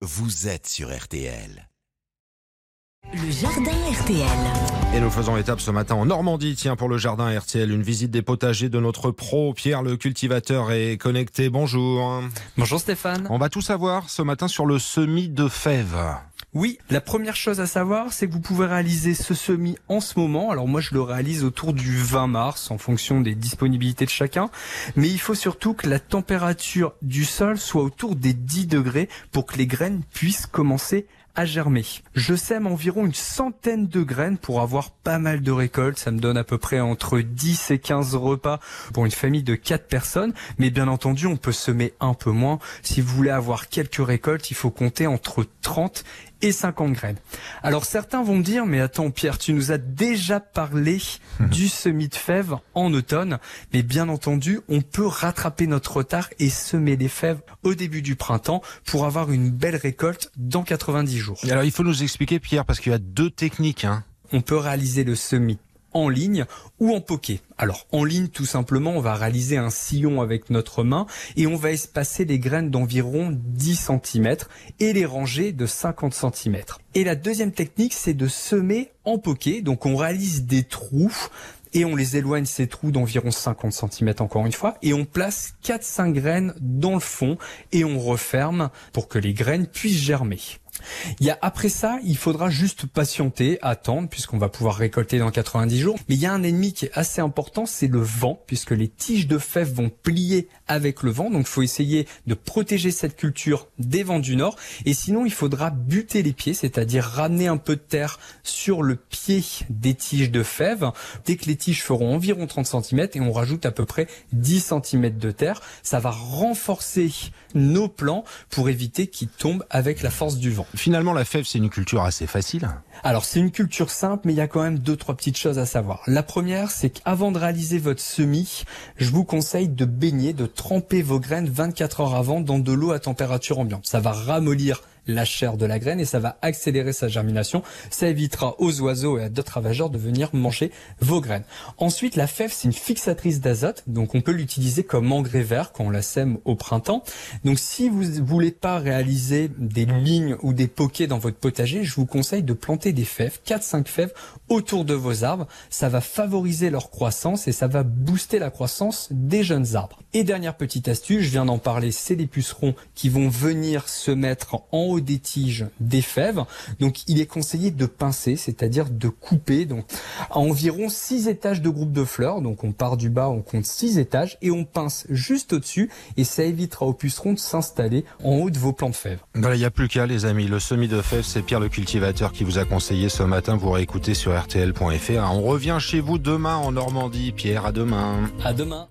vous êtes sur RTL. Le jardin RTL. Et nous faisons étape ce matin en Normandie, tiens, pour le jardin RTL, une visite des potagers de notre pro, Pierre le cultivateur est connecté. Bonjour. Bonjour Stéphane. On va tout savoir ce matin sur le semis de fèves. Oui, la première chose à savoir, c'est que vous pouvez réaliser ce semis en ce moment. Alors moi, je le réalise autour du 20 mars, en fonction des disponibilités de chacun. Mais il faut surtout que la température du sol soit autour des 10 degrés pour que les graines puissent commencer à germer. Je sème environ une centaine de graines pour avoir pas mal de récoltes. Ça me donne à peu près entre 10 et 15 repas pour une famille de 4 personnes. Mais bien entendu, on peut semer un peu moins. Si vous voulez avoir quelques récoltes, il faut compter entre 30 et 50 graines. Alors certains vont me dire, mais attends Pierre, tu nous as déjà parlé du semis de fèves en automne, mais bien entendu, on peut rattraper notre retard et semer des fèves au début du printemps pour avoir une belle récolte dans 90 jours. Et alors il faut nous expliquer, Pierre, parce qu'il y a deux techniques. Hein. On peut réaliser le semis en ligne ou en poké. Alors en ligne tout simplement on va réaliser un sillon avec notre main et on va espacer les graines d'environ 10 cm et les ranger de 50 cm. Et la deuxième technique c'est de semer en poké. Donc on réalise des trous et on les éloigne ces trous d'environ 50 cm encore une fois et on place 4-5 graines dans le fond et on referme pour que les graines puissent germer. Il y a après ça, il faudra juste patienter, attendre, puisqu'on va pouvoir récolter dans 90 jours. Mais il y a un ennemi qui est assez important, c'est le vent, puisque les tiges de fèves vont plier avec le vent. Donc il faut essayer de protéger cette culture des vents du nord. Et sinon, il faudra buter les pieds, c'est-à-dire ramener un peu de terre sur le pied des tiges de fèves. Dès que les tiges feront environ 30 cm et on rajoute à peu près 10 cm de terre, ça va renforcer nos plants pour éviter qu'ils tombent avec la force du vent. Finalement, la fève, c'est une culture assez facile. Alors c'est une culture simple, mais il y a quand même deux trois petites choses à savoir. La première, c'est qu'avant de réaliser votre semis, je vous conseille de baigner, de tremper vos graines 24 heures avant dans de l'eau à température ambiante. Ça va ramollir la chair de la graine et ça va accélérer sa germination. Ça évitera aux oiseaux et à d'autres ravageurs de venir manger vos graines. Ensuite, la fève, c'est une fixatrice d'azote, donc on peut l'utiliser comme engrais vert quand on la sème au printemps. Donc si vous voulez pas réaliser des lignes ou des poquets dans votre potager, je vous conseille de planter des fèves, 4-5 fèves autour de vos arbres. Ça va favoriser leur croissance et ça va booster la croissance des jeunes arbres. Et dernière petite astuce, je viens d'en parler, c'est les pucerons qui vont venir se mettre en haut des tiges des fèves. Donc il est conseillé de pincer, c'est-à-dire de couper donc à environ 6 étages de groupe de fleurs. Donc on part du bas, on compte 6 étages et on pince juste au-dessus et ça évitera aux pucerons de s'installer en haut de vos plants de fèves. Il n'y a plus qu'à les amis, le semis de fèves, c'est Pierre le cultivateur qui vous a conseillé ce matin, vous réécoutez sur rtl.fr. On revient chez vous demain en Normandie. Pierre, à demain. À demain.